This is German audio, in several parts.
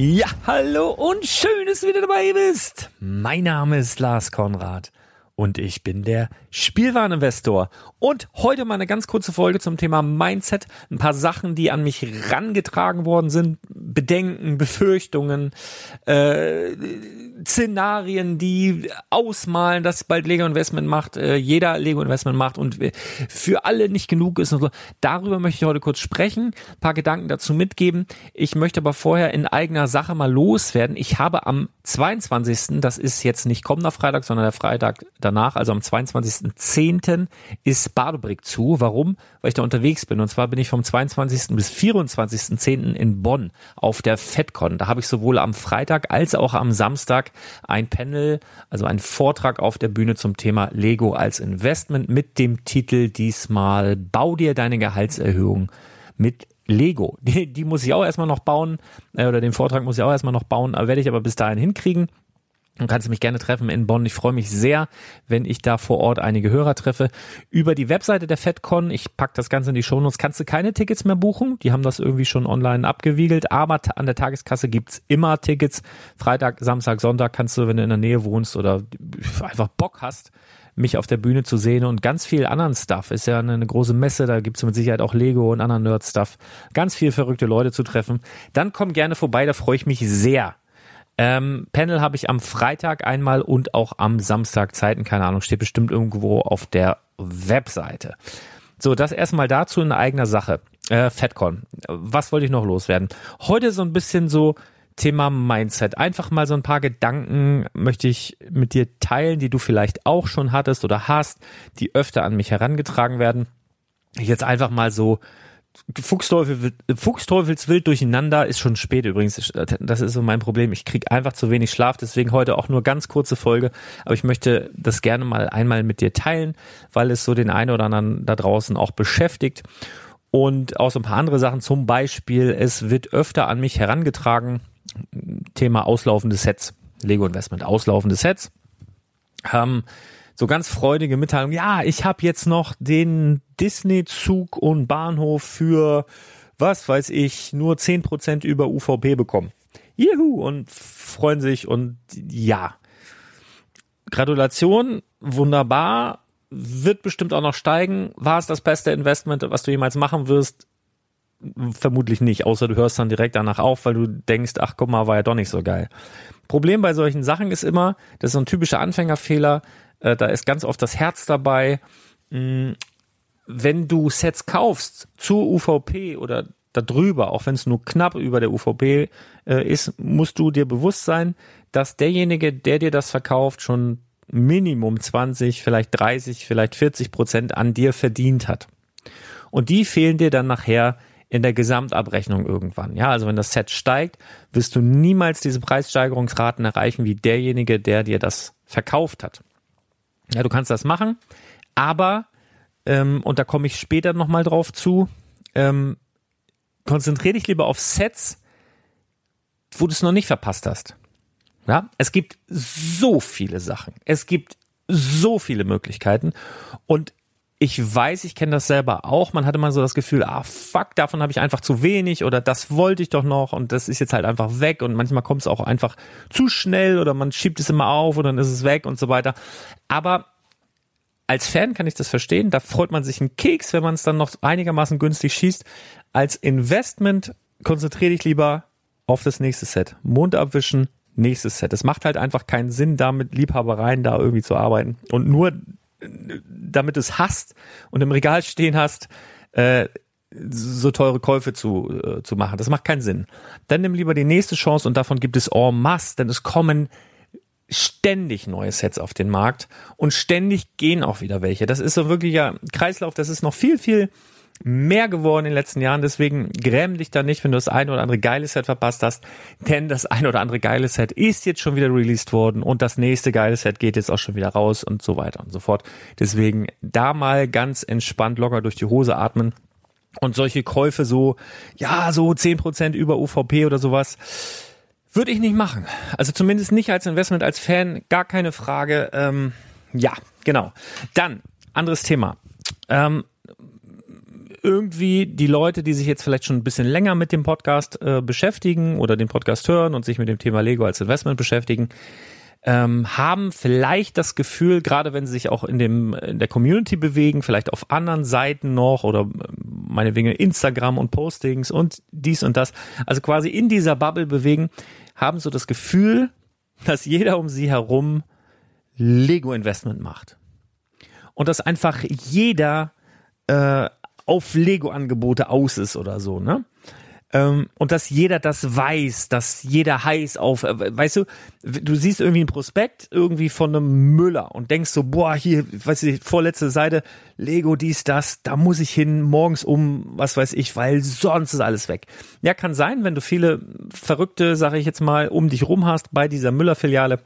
Ja, hallo und schön, dass du wieder dabei bist. Mein Name ist Lars Konrad und ich bin der Spielwareninvestor. Und heute mal eine ganz kurze Folge zum Thema Mindset. Ein paar Sachen, die an mich rangetragen worden sind. Bedenken, Befürchtungen, äh, Szenarien, die ausmalen, dass bald Lego Investment macht, äh, jeder Lego Investment macht und für alle nicht genug ist und so. Darüber möchte ich heute kurz sprechen, ein paar Gedanken dazu mitgeben. Ich möchte aber vorher in eigener Sache mal loswerden. Ich habe am 22., das ist jetzt nicht kommender Freitag, sondern der Freitag danach, also am 22.10. ist Badebrick zu. Warum? Weil ich da unterwegs bin. Und zwar bin ich vom 22. bis 24.10. in Bonn auf der FedCon. Da habe ich sowohl am Freitag als auch am Samstag ein Panel, also ein Vortrag auf der Bühne zum Thema Lego als Investment mit dem Titel diesmal Bau dir deine Gehaltserhöhung mit Lego. Die, die muss ich auch erstmal noch bauen, äh, oder den Vortrag muss ich auch erstmal noch bauen, werde ich aber bis dahin hinkriegen. Dann kannst du mich gerne treffen in Bonn. Ich freue mich sehr, wenn ich da vor Ort einige Hörer treffe. Über die Webseite der FedCon, ich pack das Ganze in die Shownotes, kannst du keine Tickets mehr buchen. Die haben das irgendwie schon online abgewiegelt. Aber an der Tageskasse gibt's immer Tickets. Freitag, Samstag, Sonntag kannst du, wenn du in der Nähe wohnst oder einfach Bock hast, mich auf der Bühne zu sehen und ganz viel anderen Stuff. Ist ja eine, eine große Messe, da gibt's mit Sicherheit auch Lego und anderen Nerd-Stuff. Ganz viel verrückte Leute zu treffen. Dann komm gerne vorbei, da freue ich mich sehr Ähm, Panel habe ich am Freitag einmal und auch am Samstag Zeiten, keine Ahnung, steht bestimmt irgendwo auf der Webseite. So, das erstmal dazu in eigener Sache. Äh, FedCon. Was wollte ich noch loswerden? Heute so ein bisschen so Thema Mindset. Einfach mal so ein paar Gedanken möchte ich mit dir teilen, die du vielleicht auch schon hattest oder hast, die öfter an mich herangetragen werden. Jetzt einfach mal so Fuchsteufel, Fuchsteufelswild durcheinander ist schon spät übrigens. Das ist so mein Problem. Ich krieg einfach zu wenig Schlaf, deswegen heute auch nur ganz kurze Folge. Aber ich möchte das gerne mal einmal mit dir teilen, weil es so den einen oder anderen da draußen auch beschäftigt. Und auch so ein paar andere Sachen. Zum Beispiel, es wird öfter an mich herangetragen, Thema auslaufende Sets. Lego Investment, auslaufende Sets. Ähm, so ganz freudige Mitteilung. Ja, ich habe jetzt noch den Disney-Zug und Bahnhof für, was weiß ich, nur zehn Prozent über UVP bekommen. Juhu! Und freuen sich und ja. Gratulation, wunderbar, wird bestimmt auch noch steigen. War es das beste Investment, was du jemals machen wirst? Vermutlich nicht, außer du hörst dann direkt danach auf, weil du denkst, ach guck mal, war ja doch nicht so geil. Problem bei solchen Sachen ist immer, das ist so ein typischer Anfängerfehler, äh, da ist ganz oft das Herz dabei. Mm, wenn du Sets kaufst zur UVP oder darüber, auch wenn es nur knapp über der UVP äh, ist, musst du dir bewusst sein, dass derjenige, der dir das verkauft, schon Minimum 20, vielleicht 30, vielleicht 40 Prozent an dir verdient hat. Und die fehlen dir dann nachher in der Gesamtabrechnung irgendwann. Ja, also wenn das Set steigt, wirst du niemals diese Preissteigerungsraten erreichen wie derjenige, der dir das verkauft hat. Ja, du kannst das machen, aber, ähm, und da komme ich später nochmal drauf zu, ähm, konzentriere dich lieber auf Sets, wo du es noch nicht verpasst hast. Ja, es gibt so viele Sachen. Es gibt so viele Möglichkeiten und ich weiß, ich kenne das selber auch. Man hatte mal so das Gefühl, ah fuck, davon habe ich einfach zu wenig oder das wollte ich doch noch und das ist jetzt halt einfach weg und manchmal kommt es auch einfach zu schnell oder man schiebt es immer auf und dann ist es weg und so weiter. Aber als Fan kann ich das verstehen. Da freut man sich einen Keks, wenn man es dann noch einigermaßen günstig schießt. Als Investment konzentriere dich lieber auf das nächste Set. Mond abwischen, nächstes Set. Es macht halt einfach keinen Sinn, da mit Liebhabereien da irgendwie zu arbeiten. Und nur damit es hast und im Regal stehen hast, äh, so teure Käufe zu, äh, zu machen. Das macht keinen Sinn. Dann nimm lieber die nächste Chance und davon gibt es en masse, denn es kommen ständig neue Sets auf den Markt und ständig gehen auch wieder welche. Das ist so wirklich ja Kreislauf, das ist noch viel, viel mehr geworden in den letzten Jahren. Deswegen gräm dich da nicht, wenn du das eine oder andere geile Set verpasst hast. Denn das eine oder andere geile Set ist jetzt schon wieder released worden und das nächste geile Set geht jetzt auch schon wieder raus und so weiter und so fort. Deswegen da mal ganz entspannt locker durch die Hose atmen. Und solche Käufe so, ja, so zehn Prozent über UVP oder sowas, würde ich nicht machen. Also zumindest nicht als Investment, als Fan, gar keine Frage. Ähm, ja, genau. Dann, anderes Thema. Ähm, irgendwie die Leute, die sich jetzt vielleicht schon ein bisschen länger mit dem Podcast äh, beschäftigen oder den Podcast hören und sich mit dem Thema Lego als Investment beschäftigen, ähm, haben vielleicht das Gefühl, gerade wenn sie sich auch in dem in der Community bewegen, vielleicht auf anderen Seiten noch oder äh, meinetwegen Instagram und Postings und dies und das, also quasi in dieser Bubble bewegen, haben so das Gefühl, dass jeder um sie herum Lego Investment macht. Und dass einfach jeder äh, auf Lego-Angebote aus ist oder so, ne? Ähm, und dass jeder das weiß, dass jeder heiß auf, äh, weißt du, du siehst irgendwie ein Prospekt irgendwie von einem Müller und denkst so, boah, hier, weißt du, vorletzte Seite, Lego, dies, das, da muss ich hin, morgens um, was weiß ich, weil sonst ist alles weg. Ja, kann sein, wenn du viele Verrückte, sag ich jetzt mal, um dich rum hast bei dieser Müller-Filiale,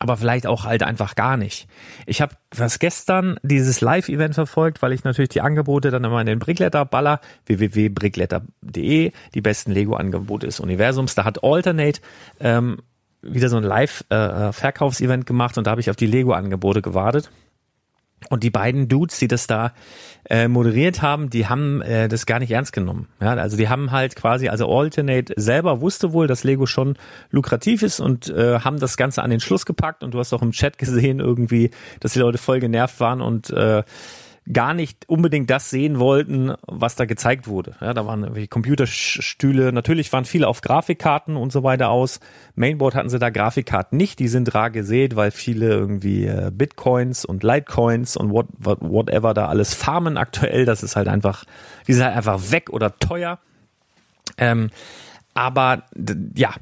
aber vielleicht auch halt einfach gar nicht. Ich habe was gestern dieses Live-Event verfolgt, weil ich natürlich die Angebote dann immer in den Brickletter baller, www.brickletter.de, die besten Lego-Angebote des Universums. Da hat Alternate ähm, wieder so ein Live-Verkaufsevent äh, gemacht und da habe ich auf die Lego-Angebote gewartet. Und die beiden Dudes, die das da äh, moderiert haben, die haben äh, das gar nicht ernst genommen. Ja, also die haben halt quasi, also Alternate selber wusste wohl, dass Lego schon lukrativ ist und äh, haben das Ganze an den Schluss gepackt. Und du hast auch im Chat gesehen irgendwie, dass die Leute voll genervt waren und äh, gar nicht unbedingt das sehen wollten, was da gezeigt wurde. Ja, da waren irgendwie Computerstühle, natürlich waren viele auf Grafikkarten und so weiter aus. Mainboard hatten sie da Grafikkarten nicht, die sind rar gesät, weil viele irgendwie äh, Bitcoins und Litecoins und what, what, whatever da alles farmen aktuell, das ist halt einfach, die sind halt einfach weg oder teuer. Ähm, aber ja,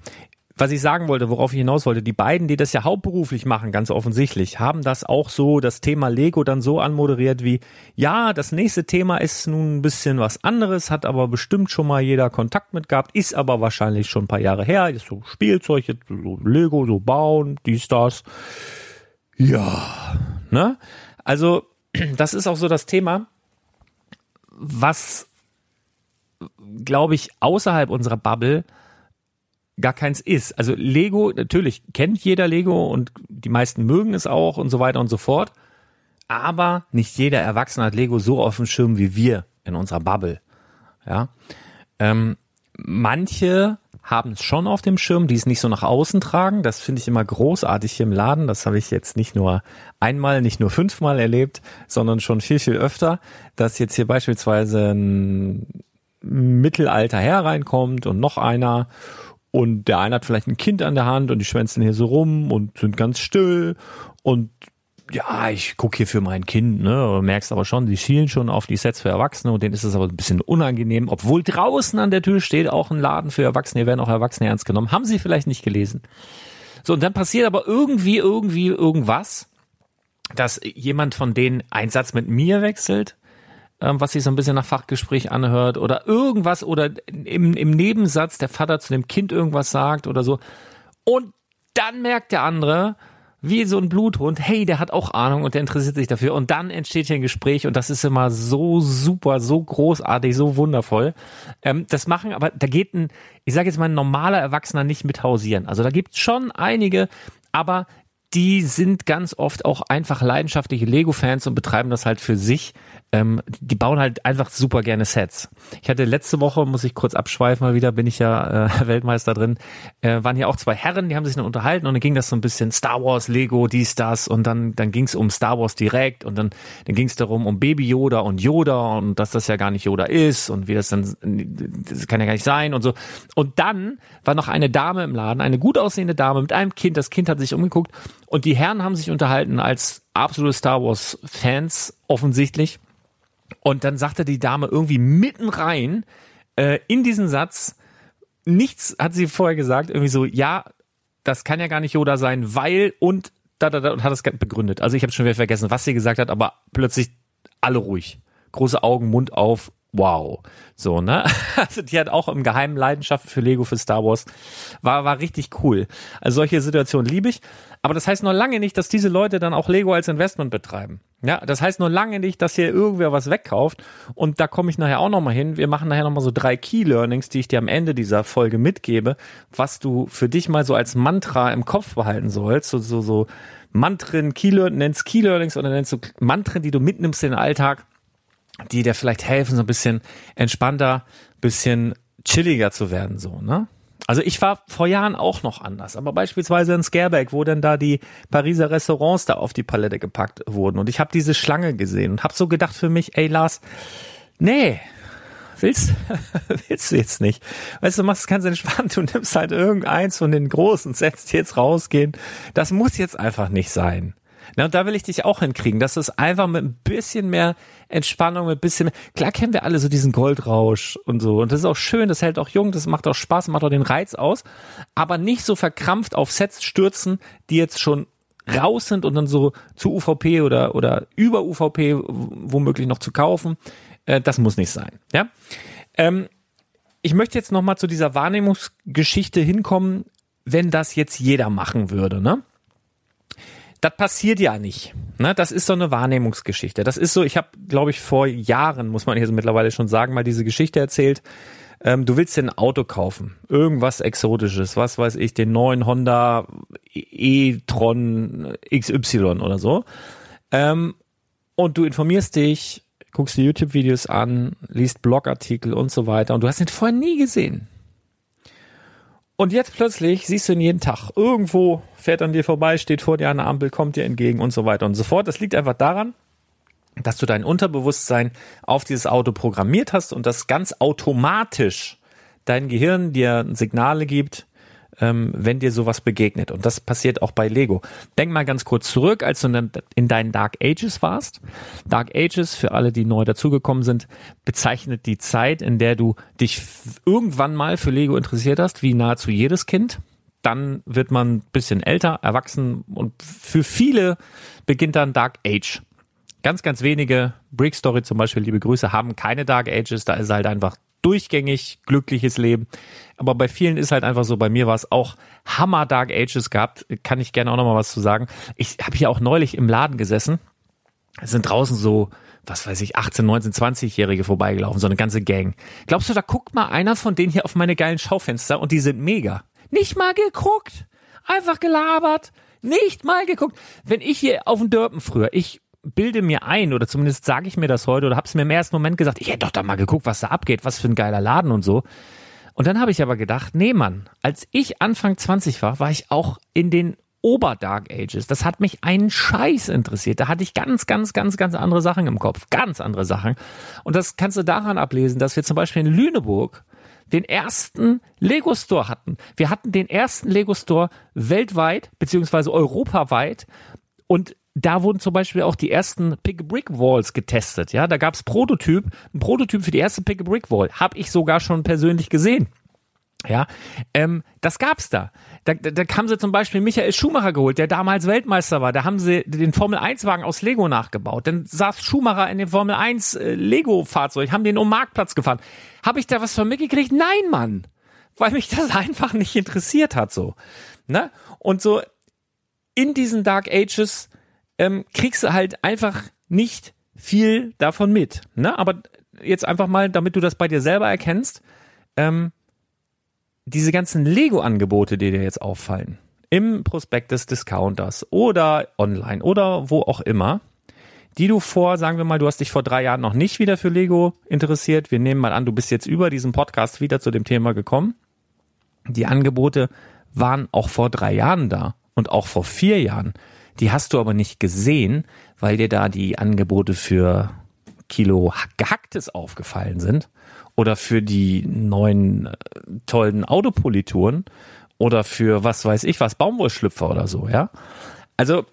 was ich sagen wollte, worauf ich hinaus wollte, die beiden, die das ja hauptberuflich machen, ganz offensichtlich, haben das auch so, das Thema Lego dann so anmoderiert wie, ja, das nächste Thema ist nun ein bisschen was anderes, hat aber bestimmt schon mal jeder Kontakt mit gehabt, ist aber wahrscheinlich schon ein paar Jahre her, ist so Spielzeug, so Lego, so bauen, dies, das. Ja, ne? Also, das ist auch so das Thema, was, glaube ich, außerhalb unserer Bubble gar keins ist. Also Lego, natürlich kennt jeder Lego und die meisten mögen es auch und so weiter und so fort. Aber nicht jeder Erwachsene hat Lego so auf dem Schirm wie wir in unserer Bubble. Ja. Ähm, manche haben es schon auf dem Schirm, die es nicht so nach außen tragen. Das finde ich immer großartig hier im Laden. Das habe ich jetzt nicht nur einmal, nicht nur fünfmal erlebt, sondern schon viel, viel öfter, dass jetzt hier beispielsweise ein Mittelalter Herr reinkommt und noch einer und der eine hat vielleicht ein Kind an der Hand und die schwänzen hier so rum und sind ganz still und ja, ich gucke hier für mein Kind, ne? Merkst aber schon, die schielen schon auf die Sets für Erwachsene und denen ist es aber ein bisschen unangenehm, obwohl draußen an der Tür steht auch ein Laden für Erwachsene, hier werden auch Erwachsene ernst genommen. Haben sie vielleicht nicht gelesen. So, und dann passiert aber irgendwie, irgendwie irgendwas, dass jemand von denen einen Satz mit mir wechselt ähm, was sich so ein bisschen nach Fachgespräch anhört oder irgendwas oder im, im Nebensatz der Vater zu dem Kind irgendwas sagt oder so. Und dann merkt der andere, wie so ein Bluthund, hey, der hat auch Ahnung und der interessiert sich dafür. Und dann entsteht hier ein Gespräch und das ist immer so super, so großartig, so wundervoll. Ähm, das machen, aber da geht ein, ich sage jetzt mal, ein normaler Erwachsener nicht mit hausieren. Also da gibt's schon einige, aber die sind ganz oft auch einfach leidenschaftliche Lego-Fans und betreiben das halt für sich ähm, die bauen halt einfach super gerne Sets. Ich hatte letzte Woche, muss ich kurz abschweifen mal wieder, bin ich ja äh, Weltmeister drin, äh, waren hier auch zwei Herren, die haben sich dann unterhalten und dann ging das so ein bisschen Star Wars, Lego, dies, das und dann, dann ging es um Star Wars direkt und dann, dann ging es darum um Baby Yoda und Yoda und dass das ja gar nicht Yoda ist und wie das dann, das kann ja gar nicht sein und so. Und dann war noch eine Dame im Laden, eine gut aussehende Dame mit einem Kind, das Kind hat sich umgeguckt und die Herren haben sich unterhalten als absolute Star Wars Fans offensichtlich und dann sagte die Dame irgendwie mitten rein äh, in diesen Satz, nichts hat sie vorher gesagt, irgendwie so, ja, das kann ja gar nicht Yoda sein, weil und da, da, da und hat es begründet. Also ich habe schon wieder vergessen, was sie gesagt hat, aber plötzlich alle ruhig. Große Augen, Mund auf, wow. So, ne? Also die hat auch im geheimen Leidenschaft für Lego, für Star Wars. War, war richtig cool. Also solche Situationen liebe ich. Aber das heißt noch lange nicht, dass diese Leute dann auch Lego als Investment betreiben. Ja, das heißt nur lange nicht, dass hier irgendwer was wegkauft. Und da komme ich nachher auch nochmal hin. Wir machen nachher nochmal so drei Key Learnings, die ich dir am Ende dieser Folge mitgebe, was du für dich mal so als Mantra im Kopf behalten sollst. So, so, so Mantren, Key Learnings, nennst Key Learnings oder nennst du Mantren, die du mitnimmst in den Alltag, die dir vielleicht helfen, so ein bisschen entspannter, bisschen chilliger zu werden, so, ne? Also ich war vor Jahren auch noch anders, aber beispielsweise in Scareback, wo denn da die Pariser Restaurants da auf die Palette gepackt wurden und ich habe diese Schlange gesehen und habe so gedacht für mich, ey Lars, nee, willst, willst du jetzt nicht. Weißt du, machst es ganz entspannt, du nimmst halt irgendeins von den großen, setzt jetzt rausgehen. Das muss jetzt einfach nicht sein. Na, und da will ich dich auch hinkriegen, dass es einfach mit ein bisschen mehr Entspannung, mit ein bisschen mehr, klar kennen wir alle so diesen Goldrausch und so. Und das ist auch schön, das hält auch jung, das macht auch Spaß, macht auch den Reiz aus. Aber nicht so verkrampft auf Sets stürzen, die jetzt schon raus sind und dann so zu UVP oder, oder über UVP womöglich noch zu kaufen. Äh, das muss nicht sein, ja. Ähm, ich möchte jetzt nochmal zu dieser Wahrnehmungsgeschichte hinkommen, wenn das jetzt jeder machen würde, ne? Das passiert ja nicht. Ne? Das ist so eine Wahrnehmungsgeschichte. Das ist so, ich habe, glaube ich, vor Jahren, muss man hier so mittlerweile schon sagen, mal diese Geschichte erzählt. Ähm, du willst dir ein Auto kaufen, irgendwas Exotisches, was weiß ich, den neuen Honda e-tron XY oder so. Ähm, und du informierst dich, guckst dir YouTube-Videos an, liest Blogartikel und so weiter und du hast ihn vorher nie gesehen. Und jetzt plötzlich siehst du ihn jeden Tag. Irgendwo fährt an dir vorbei, steht vor dir der Ampel, kommt dir entgegen und so weiter und so fort. Das liegt einfach daran, dass du dein Unterbewusstsein auf dieses Auto programmiert hast und das ganz automatisch dein Gehirn dir Signale gibt, ähm, wenn dir sowas begegnet. Und das passiert auch bei Lego. Denk mal ganz kurz zurück, als du in deinen Dark Ages warst. Dark Ages, für alle, die neu dazugekommen sind, bezeichnet die Zeit, in der du dich irgendwann mal für Lego interessiert hast, wie nahezu jedes Kind. Dann wird man ein bisschen älter, erwachsen und für viele beginnt dann Dark Age. Ganz, ganz wenige, Brick Story zum Beispiel, liebe Grüße, haben keine Dark Ages, da ist halt einfach durchgängig glückliches Leben. Aber bei vielen ist halt einfach so, bei mir war es auch Hammer Dark Ages gehabt, kann ich gerne auch nochmal was zu sagen. Ich habe hier auch neulich im Laden gesessen, es sind draußen so, was weiß ich, 18, 19, 20-Jährige vorbeigelaufen, so eine ganze Gang. Glaubst du, da guckt mal einer von denen hier auf meine geilen Schaufenster und die sind mega. Nicht mal geguckt, einfach gelabert, nicht mal geguckt. Wenn ich hier auf dem Dörpen früher, ich bilde mir ein, oder zumindest sage ich mir das heute, oder habe es mir im ersten Moment gesagt, ich hätte doch da mal geguckt, was da abgeht, was für ein geiler Laden und so. Und dann habe ich aber gedacht, nee Mann, als ich Anfang 20 war, war ich auch in den Ober-Dark Ages. Das hat mich einen Scheiß interessiert. Da hatte ich ganz, ganz, ganz, ganz andere Sachen im Kopf. Ganz andere Sachen. Und das kannst du daran ablesen, dass wir zum Beispiel in Lüneburg den ersten Lego Store hatten. Wir hatten den ersten Lego Store weltweit, beziehungsweise europaweit. Und da wurden zum Beispiel auch die ersten Pick-a-Brick-Walls getestet. Ja, da gab es Prototyp, ein Prototyp für die erste Pick-a-Brick-Wall. Habe ich sogar schon persönlich gesehen. Ja, ähm, das gab's da. Da, da. da haben sie zum Beispiel Michael Schumacher geholt, der damals Weltmeister war. Da haben sie den Formel-1-Wagen aus Lego nachgebaut. Dann saß Schumacher in dem Formel-1 äh, haben den um Marktplatz gefahren. Habe ich da was von mitgekriegt? Nein, Mann. Weil mich das einfach nicht interessiert hat, so. Ne? Und so in diesen Dark Ages ähm, kriegst du halt einfach nicht viel davon mit. Ne? Aber jetzt einfach mal, damit du das bei dir selber erkennst, ähm, diese ganzen Lego-Angebote, die dir jetzt auffallen, im Prospekt des Discounters oder online oder wo auch immer, die du vor, sagen wir mal, du hast dich vor drei Jahren noch nicht wieder für Lego interessiert. Wir nehmen mal an, du bist jetzt über diesen Podcast wieder zu dem Thema gekommen. Die Angebote waren auch vor drei Jahren da und auch vor vier Jahren. Die hast du aber nicht gesehen, weil dir da die Angebote für Kilo gehacktes aufgefallen sind oder für die neuen äh, tollen Autopolituren oder für was weiß ich was Baumwollschlüpfer oder so, ja. Also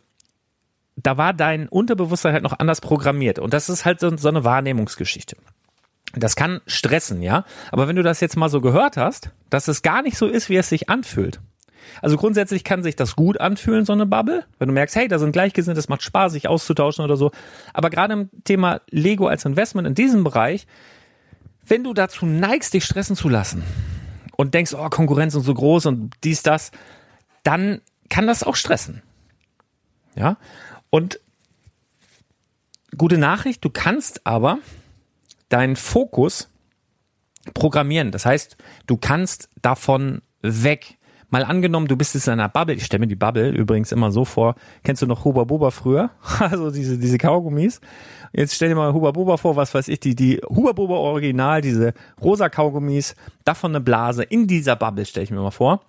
da war dein Unterbewusstsein halt noch anders programmiert und das ist halt so, so eine Wahrnehmungsgeschichte. Das kann stressen, ja. Aber wenn du das jetzt mal so gehört hast, dass es gar nicht so ist, wie es sich anfühlt, also grundsätzlich kann sich das gut anfühlen, so eine Bubble, wenn du merkst, hey, da sind Gleichgesinnte, es macht Spaß, sich auszutauschen oder so. Aber gerade im Thema Lego als Investment in diesem Bereich, wenn du dazu neigst, dich stressen zu lassen und denkst, oh, Konkurrenz und so groß und dies, das, dann kann das auch stressen. Ja. Und gute Nachricht, du kannst aber deinen Fokus programmieren. Das heißt, du kannst davon weg mal angenommen, du bist jetzt in einer Bubble, ich stelle mir die Bubble übrigens immer so vor, kennst du noch Huba Buba früher? Also diese, diese Kaugummis. Jetzt stell dir mal Huba Buba vor, was weiß ich, die, die Huba Buba Original, diese rosa Kaugummis, davon eine Blase in dieser Bubble, stelle ich mir mal vor.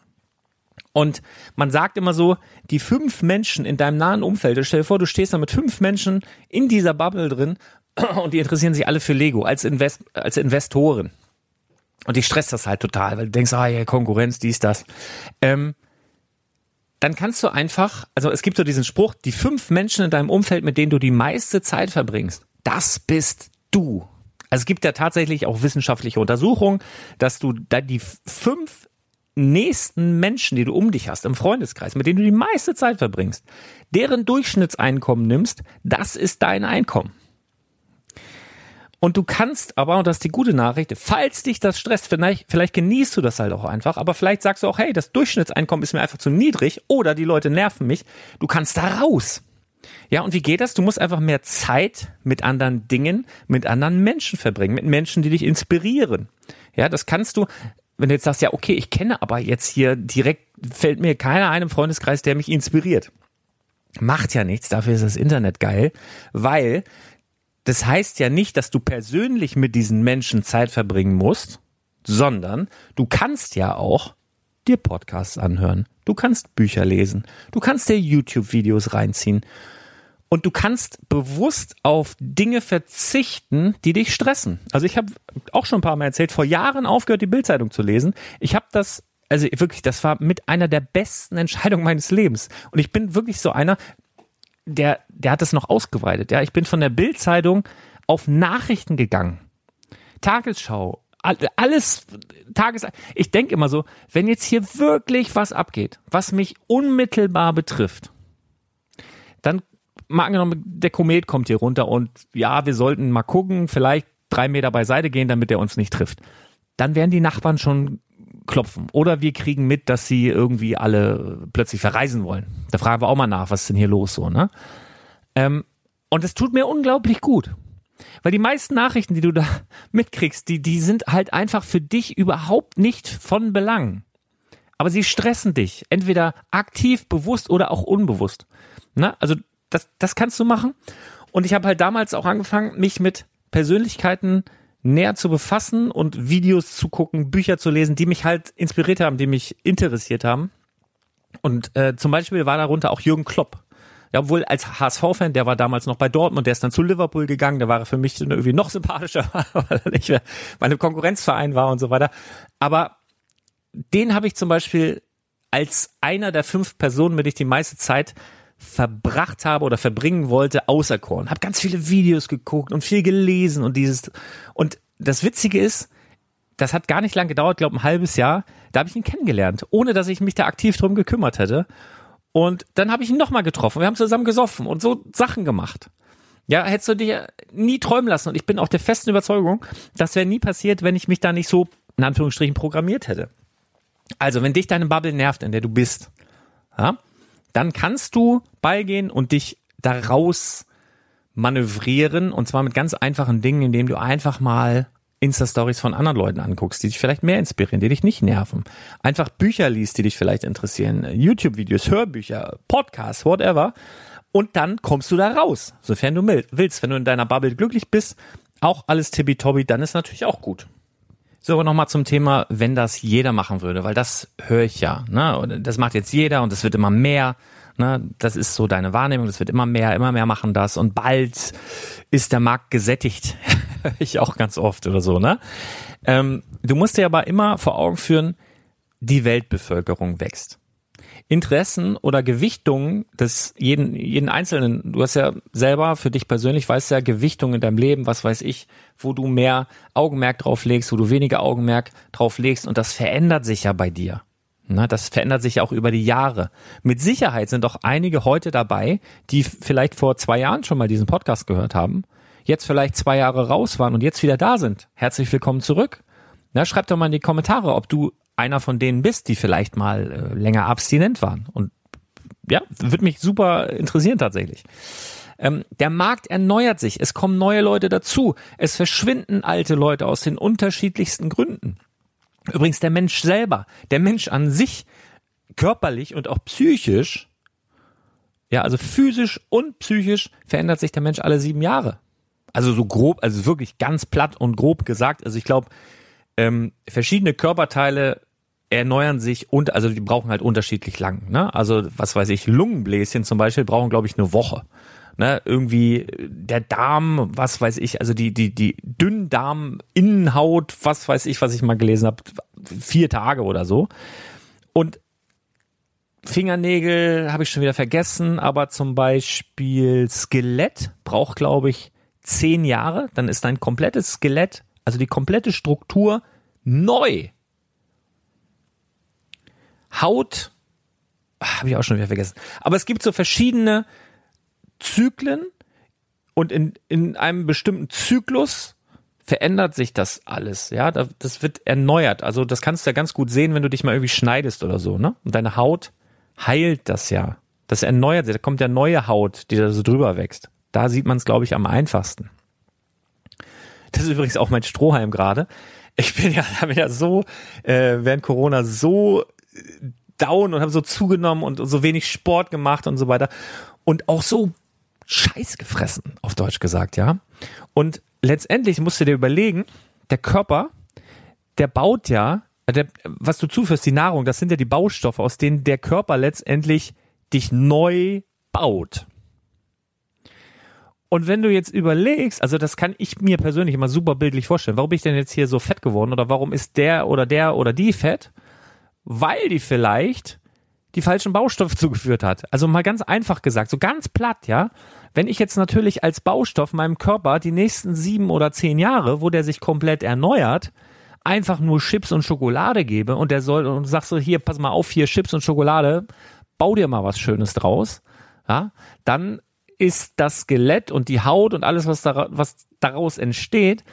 Und man sagt immer so, die fünf Menschen in deinem nahen Umfeld, stell dir vor, du stehst da mit fünf Menschen in dieser Bubble drin und die interessieren sich alle für Lego als, Invest, als Investoren. Und dich stresst das halt total, weil du denkst, ah ja, Konkurrenz, dies, das. Ähm, dann kannst du einfach, also es gibt so diesen Spruch, die fünf Menschen in deinem Umfeld, mit denen du die meiste Zeit verbringst, das bist du. Also es gibt ja tatsächlich auch wissenschaftliche Untersuchungen, dass du da die fünf nächsten Menschen, die du um dich hast, im Freundeskreis, mit denen du die meiste Zeit verbringst, deren Durchschnittseinkommen nimmst, das ist dein Einkommen. Und du kannst aber, und das ist die gute Nachricht, falls dich das stresst, vielleicht, vielleicht genießt du das halt auch einfach, aber vielleicht sagst du auch, hey, das Durchschnittseinkommen ist mir einfach zu niedrig oder die Leute nerven mich. Du kannst da raus. Ja, und wie geht das? Du musst einfach mehr Zeit mit anderen Dingen, mit anderen Menschen verbringen, mit Menschen, die dich inspirieren. Ja, das kannst du, wenn du jetzt sagst, ja, okay, ich kenne aber jetzt hier direkt, fällt mir keiner ein im Freundeskreis, der mich inspiriert. Macht ja nichts, dafür ist das Internet geil, weil das heißt ja nicht, dass du persönlich mit diesen Menschen Zeit verbringen musst, sondern du kannst ja auch dir Podcasts anhören. Du kannst Bücher lesen. Du kannst dir YouTube-Videos reinziehen. Und du kannst bewusst auf Dinge verzichten, die dich stressen. Also ich habe auch schon ein paar Mal erzählt, vor Jahren aufgehört, die Bildzeitung zu lesen. Ich habe das, also wirklich, das war mit einer der besten Entscheidungen meines Lebens. Und ich bin wirklich so einer, der, der hat das noch ausgeweitet. Ja, ich bin von der Bildzeitung auf Nachrichten gegangen. Tagesschau, alles Tages. Ich denke immer so, wenn jetzt hier wirklich was abgeht, was mich unmittelbar betrifft, dann mal angenommen, der Komet kommt hier runter und ja, wir sollten mal gucken, vielleicht drei Meter beiseite gehen, damit er uns nicht trifft. Dann werden die Nachbarn schon klopfen. Oder wir kriegen mit, dass sie irgendwie alle plötzlich verreisen wollen. Da fragen wir auch mal nach, was ist denn hier los so, ne? Ähm, und es tut mir unglaublich gut. Weil die meisten Nachrichten, die du da mitkriegst, die, die sind halt einfach für dich überhaupt nicht von Belang. Aber sie stressen dich. Entweder aktiv, bewusst oder auch unbewusst. Na, also das, das kannst du machen. Und ich habe halt damals auch angefangen, mich mit Persönlichkeiten näher zu befassen und Videos zu gucken, Bücher zu lesen, die mich halt inspiriert haben, die mich interessiert haben. Und äh, zum Beispiel war darunter auch Jürgen Klopp. Ja, obwohl als HSV-Fan, der war damals noch bei Dortmund, der ist dann zu Liverpool gegangen, der war für mich irgendwie noch sympathischer, weil er nicht mehr meine Konkurrenzverein war und so weiter. Aber den habe ich zum Beispiel als einer der fünf Personen, mit ich die meiste Zeit verbracht habe oder verbringen wollte, auserkoren. Hab ganz viele Videos geguckt und viel gelesen und dieses und das Witzige ist, das hat gar nicht lang gedauert, glaube ein halbes Jahr. Da habe ich ihn kennengelernt, ohne dass ich mich da aktiv drum gekümmert hätte. Und dann habe ich ihn nochmal getroffen. Wir haben zusammen gesoffen und so Sachen gemacht. Ja, hättest du dir nie träumen lassen. Und ich bin auch der festen Überzeugung, das wäre nie passiert, wenn ich mich da nicht so, in Anführungsstrichen, programmiert hätte. Also, wenn dich deine Bubble nervt, in der du bist, ja, dann kannst du beigehen und dich daraus manövrieren und zwar mit ganz einfachen Dingen, indem du einfach mal Insta-Stories von anderen Leuten anguckst, die dich vielleicht mehr inspirieren, die dich nicht nerven. Einfach Bücher liest, die dich vielleicht interessieren, YouTube-Videos, Hörbücher, Podcasts, whatever. Und dann kommst du da raus, sofern du willst. Wenn du in deiner Bubble glücklich bist, auch alles tibi-tobi, dann ist natürlich auch gut. So, aber nochmal zum Thema, wenn das jeder machen würde, weil das höre ich ja. Ne? Das macht jetzt jeder und es wird immer mehr. Ne? Das ist so deine Wahrnehmung, das wird immer mehr, immer mehr machen das und bald ist der Markt gesättigt. ich auch ganz oft oder so. Ne? Ähm, du musst dir aber immer vor Augen führen, die Weltbevölkerung wächst. Interessen oder Gewichtungen des jeden, jeden Einzelnen, du hast ja selber für dich persönlich, weißt ja Gewichtungen in deinem Leben, was weiß ich, wo du mehr Augenmerk drauf legst, wo du weniger Augenmerk drauf legst und das verändert sich ja bei dir. Na, das verändert sich auch über die Jahre. Mit Sicherheit sind auch einige heute dabei, die vielleicht vor zwei Jahren schon mal diesen Podcast gehört haben, jetzt vielleicht zwei Jahre raus waren und jetzt wieder da sind. Herzlich willkommen zurück. Na, schreib doch mal in die Kommentare, ob du einer von denen bist, die vielleicht mal äh, länger abstinent waren. Und ja, würde mich super interessieren tatsächlich. Ähm, der Markt erneuert sich, es kommen neue Leute dazu, es verschwinden alte Leute aus den unterschiedlichsten Gründen. Übrigens der Mensch selber, der Mensch an sich, körperlich und auch psychisch, ja, also physisch und psychisch verändert sich der Mensch alle sieben Jahre. Also so grob, also wirklich ganz platt und grob gesagt. Also ich glaube, ähm, verschiedene Körperteile erneuern sich und also die brauchen halt unterschiedlich lang. Ne? Also was weiß ich, Lungenbläschen zum Beispiel brauchen glaube ich eine Woche. Ne? Irgendwie der Darm, was weiß ich, also die die die Dünndarm Innenhaut, was weiß ich, was ich mal gelesen habe, vier Tage oder so. Und Fingernägel habe ich schon wieder vergessen, aber zum Beispiel Skelett braucht glaube ich zehn Jahre, dann ist dein komplettes Skelett, also die komplette Struktur neu Haut, habe ich auch schon wieder vergessen. Aber es gibt so verschiedene Zyklen und in, in einem bestimmten Zyklus verändert sich das alles, ja, das wird erneuert. Also das kannst du ja ganz gut sehen, wenn du dich mal irgendwie schneidest oder so, ne? Und deine Haut heilt das ja. Das erneuert sich, da kommt ja neue Haut, die da so drüber wächst. Da sieht man es, glaube ich, am einfachsten. Das ist übrigens auch mein Strohhalm gerade. Ich bin ja, bin ja so äh, während Corona so down und habe so zugenommen und so wenig Sport gemacht und so weiter und auch so Scheiß gefressen, auf Deutsch gesagt, ja. Und letztendlich musst du dir überlegen, der Körper, der baut ja, der, was du zuführst, die Nahrung, das sind ja die Baustoffe, aus denen der Körper letztendlich dich neu baut. Und wenn du jetzt überlegst, also das kann ich mir persönlich immer super bildlich vorstellen. Warum bin ich denn jetzt hier so fett geworden oder warum ist der oder der oder die fett? Weil die vielleicht die falschen Baustoffe zugeführt hat. Also mal ganz einfach gesagt, so ganz platt, ja. Wenn ich jetzt natürlich als Baustoff meinem Körper die nächsten sieben oder zehn Jahre, wo der sich komplett erneuert, einfach nur Chips und Schokolade gebe und der soll und sagst so, hier, pass mal auf, hier Chips und Schokolade, bau dir mal was Schönes draus, ja, dann ist das Skelett und die Haut und alles, was, da, was daraus entsteht,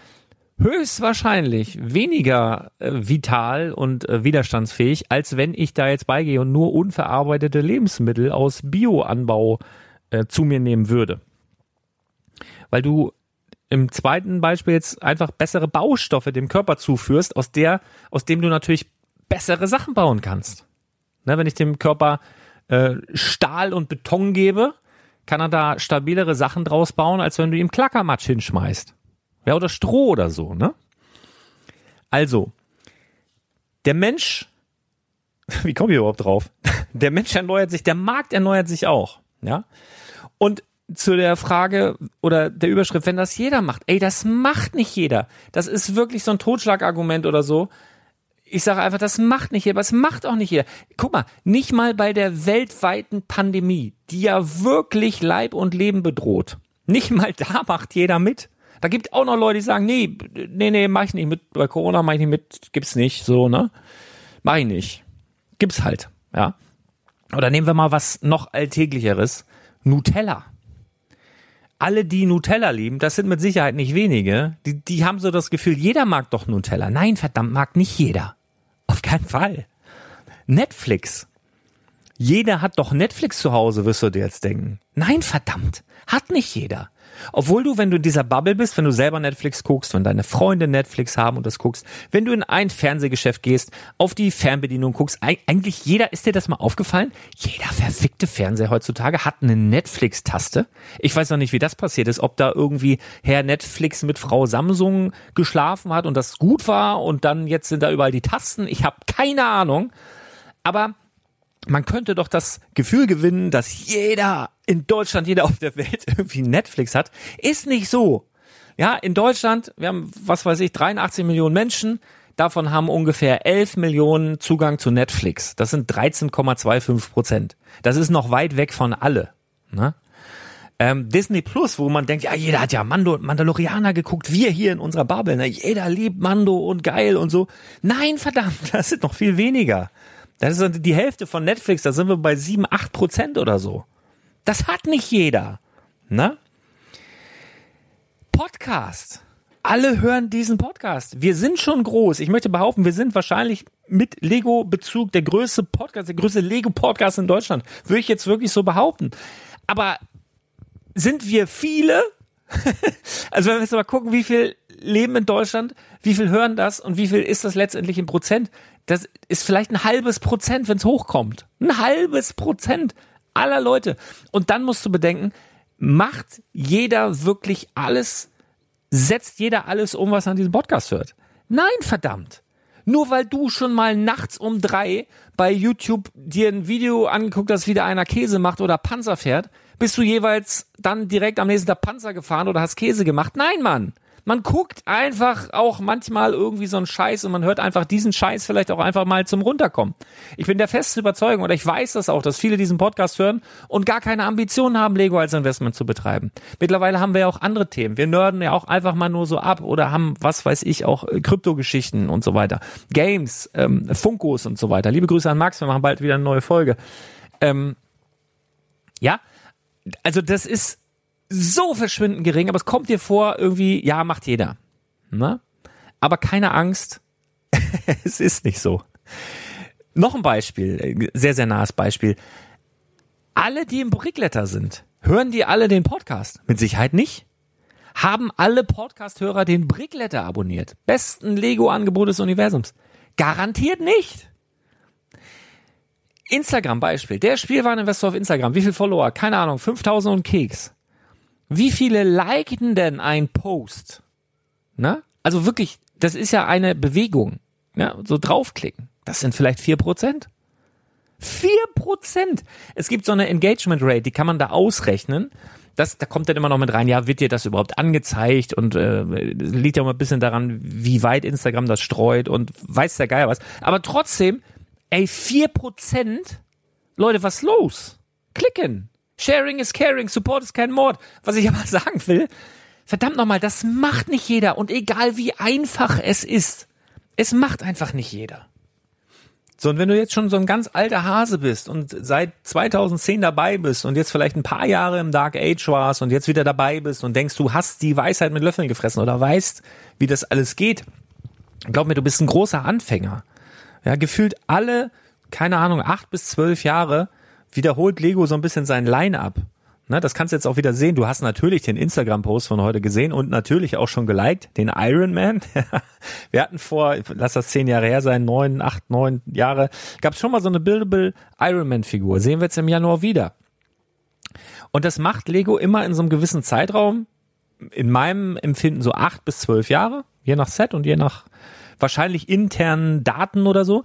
höchstwahrscheinlich weniger äh, vital und äh, widerstandsfähig, als wenn ich da jetzt beigehe und nur unverarbeitete Lebensmittel aus Bioanbau äh, zu mir nehmen würde. Weil du im zweiten Beispiel jetzt einfach bessere Baustoffe dem Körper zuführst, aus der, aus dem du natürlich bessere Sachen bauen kannst. Ne, wenn ich dem Körper äh, Stahl und Beton gebe, kann er da stabilere Sachen draus bauen, als wenn du ihm Klackermatsch hinschmeißt. Ja, oder Stroh oder so, ne? Also, der Mensch, wie komme ich überhaupt drauf? Der Mensch erneuert sich, der Markt erneuert sich auch, ja? Und zu der Frage oder der Überschrift, wenn das jeder macht, ey, das macht nicht jeder. Das ist wirklich so ein Totschlagargument oder so. Ich sage einfach, das macht nicht jeder, es macht auch nicht jeder. Guck mal, nicht mal bei der weltweiten Pandemie, die ja wirklich Leib und Leben bedroht, nicht mal da macht jeder mit. Da gibt auch noch Leute, die sagen, nee, nee, nee, mach ich nicht mit, bei Corona mach ich nicht mit, gibt's nicht, so, ne? Mach ich nicht. Gibt's halt, ja. Oder nehmen wir mal was noch alltäglicheres. Nutella. Alle, die Nutella lieben, das sind mit Sicherheit nicht wenige, die, die haben so das Gefühl, jeder mag doch Nutella. Nein, verdammt, mag nicht jeder. Auf keinen Fall. Netflix. Jeder hat doch Netflix zu Hause, wirst du dir jetzt denken. Nein, verdammt. Hat nicht jeder. Obwohl du, wenn du in dieser Bubble bist, wenn du selber Netflix guckst, wenn deine Freunde Netflix haben und das guckst, wenn du in ein Fernsehgeschäft gehst, auf die Fernbedienung guckst, eigentlich jeder, ist dir das mal aufgefallen? Jeder verfickte Fernseher heutzutage hat eine Netflix-Taste. Ich weiß noch nicht, wie das passiert ist, ob da irgendwie Herr Netflix mit Frau Samsung geschlafen hat und das gut war und dann jetzt sind da überall die Tasten. Ich habe keine Ahnung. Aber man könnte doch das Gefühl gewinnen, dass jeder in Deutschland, jeder auf der Welt irgendwie Netflix hat. Ist nicht so. Ja, in Deutschland, wir haben, was weiß ich, 83 Millionen Menschen. Davon haben ungefähr 11 Millionen Zugang zu Netflix. Das sind 13,25 Prozent. Das ist noch weit weg von alle. Ne? Ähm, Disney Plus, wo man denkt, ja, jeder hat ja Mando, Mandalorianer geguckt, wir hier in unserer Bubble, ne? jeder liebt Mando und geil und so. Nein, verdammt, das sind noch viel weniger. Das ist die Hälfte von Netflix, da sind wir bei 7, 8 Prozent oder so. Das hat nicht jeder. Ne? Podcast. Alle hören diesen Podcast. Wir sind schon groß. Ich möchte behaupten, wir sind wahrscheinlich mit Lego-Bezug der größte Podcast, der größte Lego-Podcast in Deutschland. Würde ich jetzt wirklich so behaupten. Aber sind wir viele? also wenn wir jetzt mal gucken, wie viel leben in Deutschland, wie viel hören das und wie viel ist das letztendlich in Prozent? Das ist vielleicht ein halbes Prozent, wenn es hochkommt. Ein halbes Prozent aller Leute. Und dann musst du bedenken, macht jeder wirklich alles, setzt jeder alles um, was an diesem Podcast hört? Nein, verdammt. Nur weil du schon mal nachts um drei bei YouTube dir ein Video angeguckt hast, wie da einer Käse macht oder Panzer fährt, bist du jeweils dann direkt am nächsten Tag Panzer gefahren oder hast Käse gemacht? Nein, Mann man guckt einfach auch manchmal irgendwie so einen Scheiß und man hört einfach diesen Scheiß vielleicht auch einfach mal zum Runterkommen. Ich bin der festen Überzeugung oder ich weiß das auch, dass viele diesen Podcast hören und gar keine Ambitionen haben, Lego als Investment zu betreiben. Mittlerweile haben wir ja auch andere Themen. Wir nörden ja auch einfach mal nur so ab oder haben, was weiß ich, auch äh, Kryptogeschichten und so weiter. Games, ähm, Funkos und so weiter. Liebe Grüße an Max, wir machen bald wieder eine neue Folge. Ähm, ja, also das ist so verschwindend gering, aber es kommt dir vor, irgendwie, ja, macht jeder. Ne? Aber keine Angst, es ist nicht so. Noch ein Beispiel, sehr, sehr nahes Beispiel. Alle, die im Brickletter sind, hören die alle den Podcast? Mit Sicherheit nicht. Haben alle Podcast-Hörer den Brickletter abonniert? Besten Lego-Angebot des Universums? Garantiert nicht. Instagram-Beispiel. Der Spielwareninvestor auf Instagram. Wie viel Follower? Keine Ahnung. 5000 und Keks. Wie viele liken denn ein Post? Na? Also wirklich, das ist ja eine Bewegung. Ja, so draufklicken. Das sind vielleicht vier Prozent. Vier Prozent. Es gibt so eine Engagement Rate, die kann man da ausrechnen. das, da kommt dann immer noch mit rein, ja, wird dir das überhaupt angezeigt und äh, liegt ja mal ein bisschen daran, wie weit Instagram das streut und weiß der Geier was. Aber trotzdem, ey, vier Prozent, Leute, was los? Klicken. Sharing is caring, Support ist kein Mord. Was ich aber sagen will, verdammt nochmal, das macht nicht jeder und egal wie einfach es ist, es macht einfach nicht jeder. So, und wenn du jetzt schon so ein ganz alter Hase bist und seit 2010 dabei bist und jetzt vielleicht ein paar Jahre im Dark Age warst und jetzt wieder dabei bist und denkst, du hast die Weisheit mit Löffeln gefressen oder weißt, wie das alles geht, glaub mir, du bist ein großer Anfänger. Ja, gefühlt alle, keine Ahnung, acht bis zwölf Jahre wiederholt Lego so ein bisschen sein Line-up. Ne, das kannst du jetzt auch wieder sehen. Du hast natürlich den Instagram-Post von heute gesehen und natürlich auch schon geliked, den Iron Man. Wir hatten vor, lass das zehn Jahre her sein, neun, acht, neun Jahre, gab es schon mal so eine Buildable Iron Man-Figur. Sehen wir jetzt im Januar wieder. Und das macht Lego immer in so einem gewissen Zeitraum, in meinem Empfinden so acht bis zwölf Jahre, je nach Set und je nach wahrscheinlich internen Daten oder so.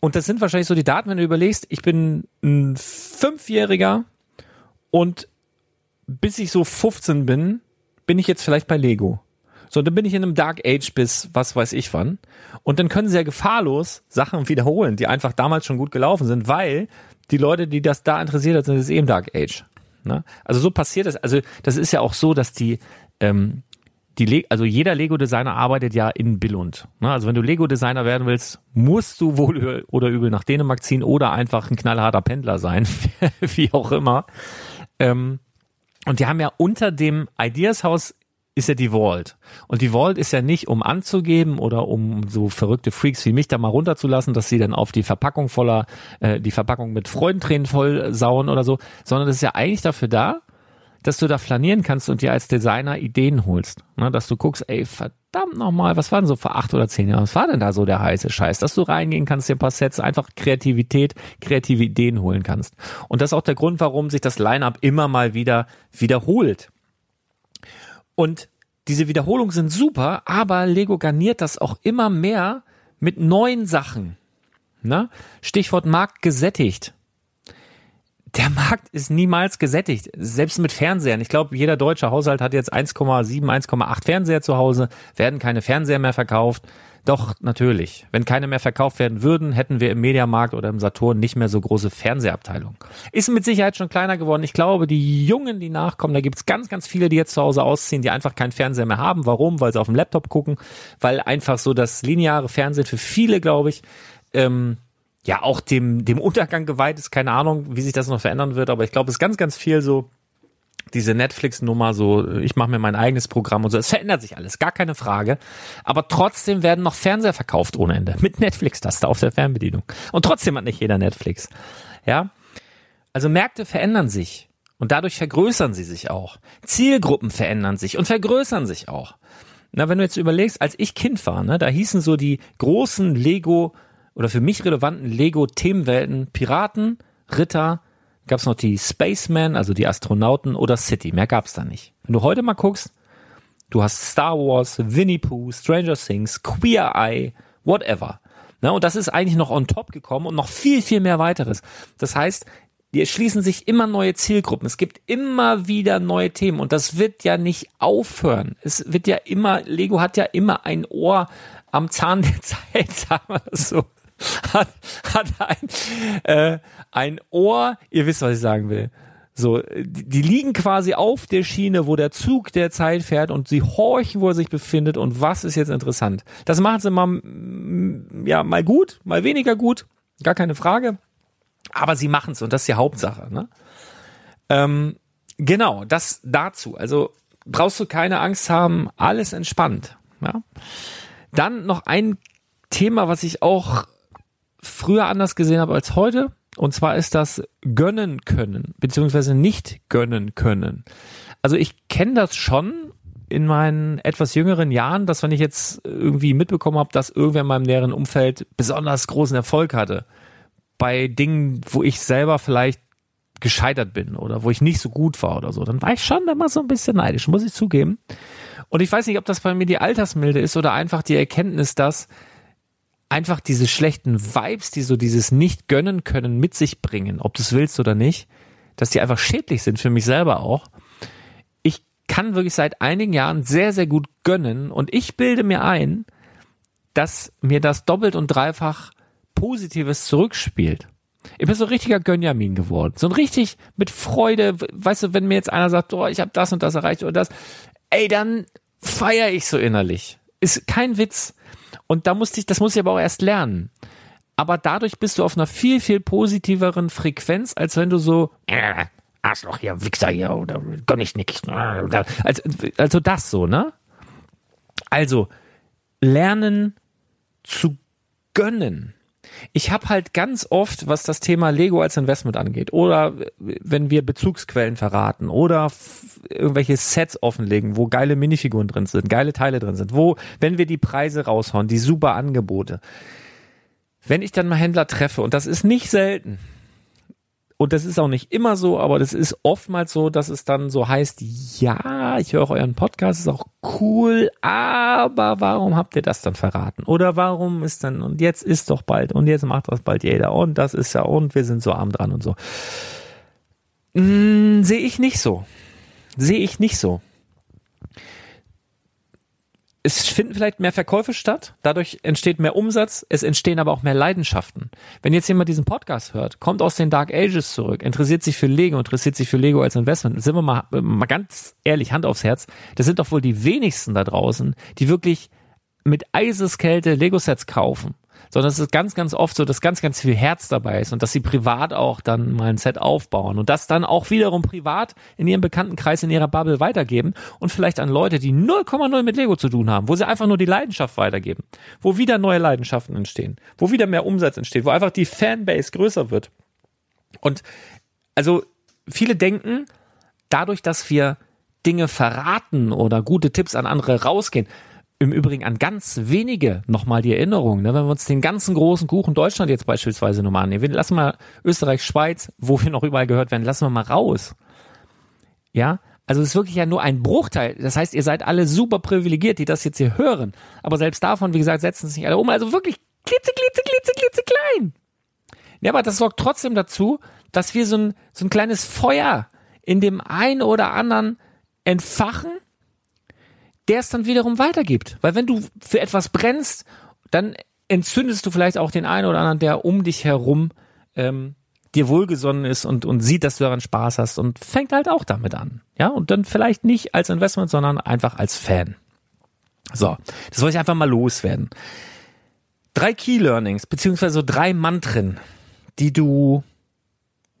Und das sind wahrscheinlich so die Daten, wenn du überlegst, ich bin ein Fünfjähriger und bis ich so 15 bin, bin ich jetzt vielleicht bei Lego. So, dann bin ich in einem Dark Age bis was weiß ich wann. Und dann können sie ja gefahrlos Sachen wiederholen, die einfach damals schon gut gelaufen sind, weil die Leute, die das da interessiert hat, sind jetzt eben Dark Age. Ne? Also so passiert es. Also das ist ja auch so, dass die, ähm, die Le also jeder Lego-Designer arbeitet ja in Billund. Ne? Also wenn du Lego-Designer werden willst, musst du wohl oder übel nach Dänemark ziehen oder einfach ein knallharter Pendler sein, wie auch immer. Ähm, und die haben ja unter dem Ideas House ist ja die Vault. Und die Vault ist ja nicht, um anzugeben oder um so verrückte Freaks wie mich da mal runterzulassen, dass sie dann auf die Verpackung voller, äh, die Verpackung mit Freudentränen voll sauen oder so, sondern das ist ja eigentlich dafür da, dass du da flanieren kannst und dir als Designer Ideen holst. Ne, dass du guckst, ey, verdammt nochmal, was war denn so vor acht oder zehn Jahren? Was war denn da so der heiße Scheiß? Dass du reingehen kannst, dir ein paar Sets, einfach Kreativität, kreative Ideen holen kannst. Und das ist auch der Grund, warum sich das Line-Up immer mal wieder wiederholt. Und diese Wiederholungen sind super, aber Lego garniert das auch immer mehr mit neuen Sachen. Ne? Stichwort Markt gesättigt der Markt ist niemals gesättigt. Selbst mit Fernsehern. Ich glaube, jeder deutsche Haushalt hat jetzt 1,7, 1,8 Fernseher zu Hause, werden keine Fernseher mehr verkauft. Doch, natürlich. Wenn keine mehr verkauft werden würden, hätten wir im Mediamarkt oder im Saturn nicht mehr so große Fernsehabteilungen. Ist mit Sicherheit schon kleiner geworden. Ich glaube, die Jungen, die nachkommen, da gibt's ganz, ganz viele, die jetzt zu Hause ausziehen, die einfach keinen Fernseher mehr haben. Warum? Weil sie auf dem Laptop gucken. Weil einfach so das lineare Fernsehen für viele, glaube ich, ähm, ja auch dem, dem Untergang geweiht ist. Keine Ahnung, wie sich das noch verändern wird, aber ich glaube, es ist ganz, ganz viel so diese Netflix-Nummer, so ich mache mir mein eigenes Programm und so. Es verändert sich alles, gar keine Frage. Aber trotzdem werden noch Fernseher verkauft ohne Ende mit Netflix-Taste auf der Fernbedienung. Und trotzdem hat nicht jeder Netflix. Ja, also Märkte verändern sich und dadurch vergrößern sie sich auch. Zielgruppen verändern sich und vergrößern sich auch. Na, wenn du jetzt überlegst, als ich Kind war, ne, da hießen so die großen Lego oder für mich relevanten Lego-Themenwelten Piraten, Ritter, gab es noch die Spacemen, also die Astronauten oder City. Mehr gab es da nicht. Wenn du heute mal guckst, du hast Star Wars, Winnie Pooh, Stranger Things, Queer Eye, whatever. Na, und das ist eigentlich noch on top gekommen und noch viel, viel mehr weiteres. Das heißt, die erschließen sich immer neue Zielgruppen. Es gibt immer wieder neue Themen und das wird ja nicht aufhören. Es wird ja immer, Lego hat ja immer ein Ohr am Zahn der Zeit, sagen wir so hat, hat ein, äh, ein Ohr, ihr wisst, was ich sagen will. So, die, die liegen quasi auf der Schiene, wo der Zug der Zeit fährt und sie horchen, wo er sich befindet und was ist jetzt interessant. Das machen sie mal, ja, mal gut, mal weniger gut, gar keine Frage. Aber sie machen es und das ist die Hauptsache. Ne? Ähm, genau, das dazu. Also brauchst du keine Angst haben, alles entspannt. Ja? Dann noch ein Thema, was ich auch früher anders gesehen habe als heute. Und zwar ist das gönnen können, beziehungsweise nicht gönnen können. Also ich kenne das schon in meinen etwas jüngeren Jahren, dass wenn ich jetzt irgendwie mitbekommen habe, dass irgendwer in meinem näheren Umfeld besonders großen Erfolg hatte, bei Dingen, wo ich selber vielleicht gescheitert bin oder wo ich nicht so gut war oder so, dann war ich schon immer so ein bisschen neidisch, muss ich zugeben. Und ich weiß nicht, ob das bei mir die Altersmilde ist oder einfach die Erkenntnis, dass einfach diese schlechten Vibes, die so dieses Nicht-Gönnen können mit sich bringen, ob du es willst oder nicht, dass die einfach schädlich sind für mich selber auch. kann wirklich seit einigen Jahren sehr, sehr gut gönnen und ich bilde mir ein, dass mir das doppelt und dreifach Positives zurückspielt. Ich bin so ein richtiger Gönjamin geworden. So ein richtig mit Freude, weißt du, wenn mir jetzt einer sagt, oh, ich habe das und das erreicht oder das, ey, dann feiere ich so innerlich. Ist kein Witz. Und da musste ich, das muss ich aber auch erst lernen. Aber dadurch bist du auf einer viel, viel positiveren Frequenz, als wenn du so, äh, Arschloch hier, Wichser hier, oder gönn ich nicht. Also, also das so, ne? Also, lernen zu gönnen. Ich habe halt ganz oft, was das Thema Lego als Investment angeht, oder wenn wir Bezugsquellen verraten oder irgendwelche Sets offenlegen, wo geile Minifiguren drin sind, geile Teile drin sind, wo, wenn wir die Preise raushauen, die super Angebote. Wenn ich dann mal Händler treffe, und das ist nicht selten, und das ist auch nicht immer so, aber das ist oftmals so, dass es dann so heißt, ja, ich höre euren Podcast, ist auch cool, aber warum habt ihr das dann verraten? Oder warum ist dann, und jetzt ist doch bald, und jetzt macht das bald jeder, und das ist ja, und wir sind so arm dran und so. Hm, Sehe ich nicht so. Sehe ich nicht so es finden vielleicht mehr Verkäufe statt, dadurch entsteht mehr Umsatz, es entstehen aber auch mehr Leidenschaften. Wenn jetzt jemand diesen Podcast hört, kommt aus den Dark Ages zurück, interessiert sich für Lego, interessiert sich für Lego als Investment, sind wir mal, mal ganz ehrlich, Hand aufs Herz, das sind doch wohl die wenigsten da draußen, die wirklich mit Eiseskälte Lego-Sets kaufen sondern es ist ganz, ganz oft so, dass ganz, ganz viel Herz dabei ist und dass sie privat auch dann mal ein Set aufbauen und das dann auch wiederum privat in ihrem Bekanntenkreis, in ihrer Bubble weitergeben und vielleicht an Leute, die 0,0 mit Lego zu tun haben, wo sie einfach nur die Leidenschaft weitergeben, wo wieder neue Leidenschaften entstehen, wo wieder mehr Umsatz entsteht, wo einfach die Fanbase größer wird. Und also viele denken, dadurch, dass wir Dinge verraten oder gute Tipps an andere rausgehen, im Übrigen an ganz wenige nochmal die Erinnerung. Ne? Wenn wir uns den ganzen großen Kuchen Deutschland jetzt beispielsweise nochmal annehmen, wir lassen mal Österreich, Schweiz, wo wir noch überall gehört werden, lassen wir mal raus. Ja, also es ist wirklich ja nur ein Bruchteil. Das heißt, ihr seid alle super privilegiert, die das jetzt hier hören. Aber selbst davon, wie gesagt, setzen sich nicht alle um. Also wirklich klitze, klitze, klitze, klitze klein. Ja, aber das sorgt trotzdem dazu, dass wir so ein, so ein kleines Feuer in dem einen oder anderen entfachen, der es dann wiederum weitergibt. Weil wenn du für etwas brennst, dann entzündest du vielleicht auch den einen oder anderen, der um dich herum ähm, dir wohlgesonnen ist und, und sieht, dass du daran Spaß hast und fängt halt auch damit an. Ja, und dann vielleicht nicht als Investment, sondern einfach als Fan. So, das wollte ich einfach mal loswerden. Drei Key Learnings, beziehungsweise so drei Mantren, die du,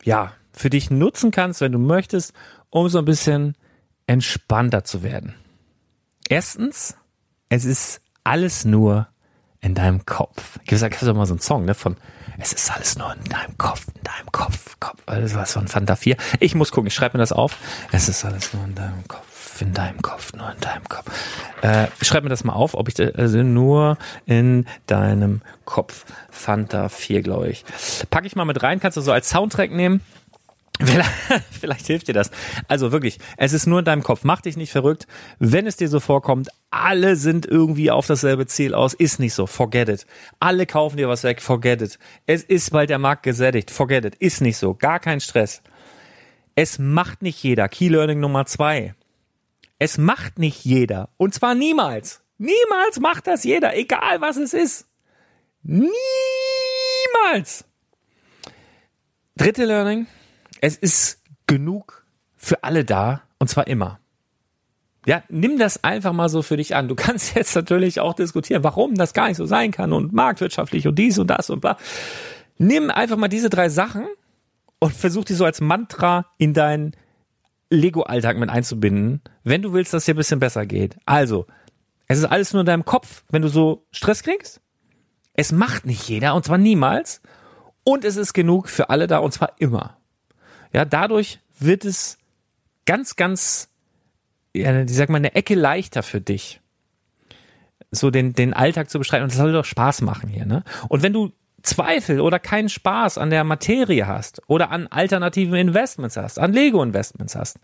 ja, für dich nutzen kannst, wenn du möchtest, um so ein bisschen entspannter zu werden. Erstens, es ist alles nur in deinem Kopf. Gibt es ja mal so einen Song, ne, von es ist alles nur in deinem Kopf, in deinem Kopf, Kopf. Also was von Fanta 4. Ich muss gucken, ich schreibe mir das auf. Es ist alles nur in deinem Kopf, in deinem Kopf, nur in deinem Kopf. Äh, schreib mir das mal auf, ob ich also nur in deinem Kopf Fanta 4, glaube ich. Packe ich mal mit rein, kannst du so als Soundtrack nehmen. Vielleicht hilft dir das. Also wirklich, es ist nur in deinem Kopf. Mach dich nicht verrückt. Wenn es dir so vorkommt, alle sind irgendwie auf dasselbe Ziel aus, ist nicht so. Forget it. Alle kaufen dir was weg. Forget it. Es ist bald der Markt gesättigt. Forget it. Ist nicht so. Gar kein Stress. Es macht nicht jeder. Key Learning Nummer zwei. Es macht nicht jeder. Und zwar niemals. Niemals macht das jeder. Egal was es ist. Niemals. Dritte Learning es ist genug für alle da und zwar immer. Ja, nimm das einfach mal so für dich an. Du kannst jetzt natürlich auch diskutieren, warum das gar nicht so sein kann und marktwirtschaftlich und dies und das und bla. Nimm einfach mal diese drei Sachen und versuch die so als Mantra in deinen Lego-Alltag mit einzubinden, wenn du willst, dass dir ein bisschen besser geht. Also, es ist alles nur in deinem Kopf, wenn du so Stress kriegst. Es macht nicht jeder und zwar niemals. Und es ist genug für alle da und zwar immer. Ja, dadurch wird es ganz, ganz, ja, ich sag mal, eine Ecke leichter für dich, so den, den Alltag zu bestreiten. Und das soll doch Spaß machen hier, ne? Und wenn du Zweifel oder keinen Spaß an der Materie hast oder an alternativen Investments hast, an Lego-Investments hast,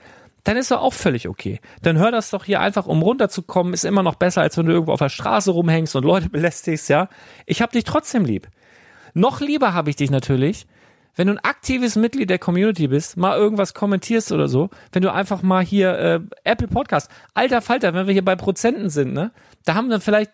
dann ist doch auch völlig okay. Dann hör das doch hier einfach, um runterzukommen, ist immer noch besser, als wenn du irgendwo auf der Straße rumhängst und Leute belästigst, ja. Ich hab dich trotzdem lieb. Noch lieber habe ich dich natürlich, wenn du ein aktives Mitglied der Community bist, mal irgendwas kommentierst oder so, wenn du einfach mal hier äh, Apple Podcast, alter Falter, wenn wir hier bei Prozenten sind, ne, da haben dann vielleicht,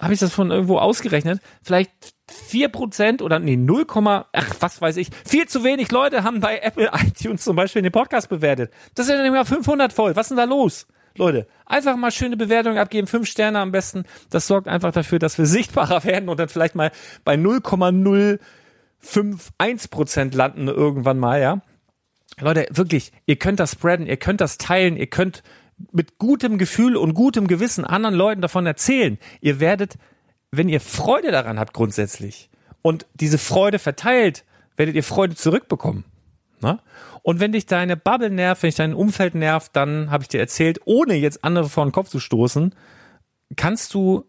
habe ich das von irgendwo ausgerechnet, vielleicht vier Prozent oder nee, 0, ach, was weiß ich, viel zu wenig Leute haben bei Apple iTunes zum Beispiel den Podcast bewertet. Das sind ja nicht mal 500 voll. Was ist denn da los? Leute, einfach mal schöne Bewertungen abgeben, fünf Sterne am besten. Das sorgt einfach dafür, dass wir sichtbarer werden und dann vielleicht mal bei 0,051 Prozent landen irgendwann mal, ja. Leute, wirklich, ihr könnt das spreaden, ihr könnt das teilen, ihr könnt mit gutem Gefühl und gutem Gewissen anderen Leuten davon erzählen. Ihr werdet, wenn ihr Freude daran habt grundsätzlich und diese Freude verteilt, werdet ihr Freude zurückbekommen. Ne? Und wenn dich deine Bubble nervt, wenn dich dein Umfeld nervt, dann habe ich dir erzählt, ohne jetzt andere vor den Kopf zu stoßen, kannst du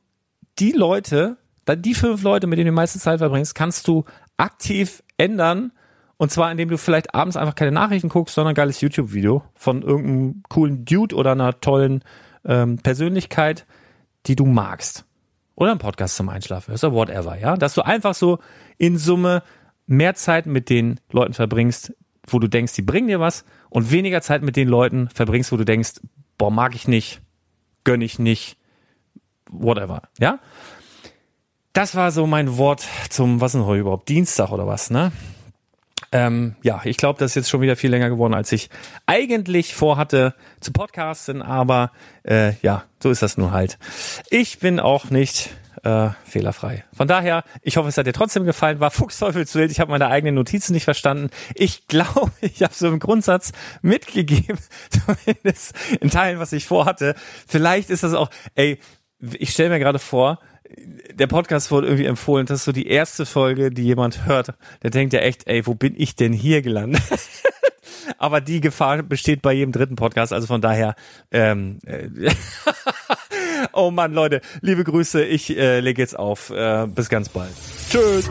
die Leute, die fünf Leute, mit denen du die meiste Zeit verbringst, kannst du aktiv ändern. Und zwar, indem du vielleicht abends einfach keine Nachrichten guckst, sondern ein geiles YouTube-Video von irgendeinem coolen Dude oder einer tollen ähm, Persönlichkeit, die du magst. Oder einen Podcast zum Einschlafen oder whatever, ja. Dass du einfach so in Summe mehr Zeit mit den Leuten verbringst, wo du denkst, die bringen dir was und weniger Zeit mit den Leuten verbringst, wo du denkst, boah, mag ich nicht, gönn ich nicht, whatever, ja? Das war so mein Wort zum, was ist denn heute überhaupt, Dienstag oder was, ne? Ähm, ja, ich glaube, das ist jetzt schon wieder viel länger geworden, als ich eigentlich vorhatte zu podcasten, aber äh, ja, so ist das nun halt. Ich bin auch nicht äh, fehlerfrei. Von daher, ich hoffe, es hat dir trotzdem gefallen. War Fuchsteufelswild. Ich habe meine eigenen Notizen nicht verstanden. Ich glaube, ich habe so im Grundsatz mitgegeben, zumindest in Teilen, was ich vorhatte. Vielleicht ist das auch, ey, ich stelle mir gerade vor, der Podcast wurde irgendwie empfohlen. Das ist so die erste Folge, die jemand hört. Der denkt ja echt, ey, wo bin ich denn hier gelandet? Aber die Gefahr besteht bei jedem dritten Podcast. Also von daher, ähm, äh, oh Mann, Leute, liebe Grüße. Ich äh, lege jetzt auf. Äh, bis ganz bald. Tschüss.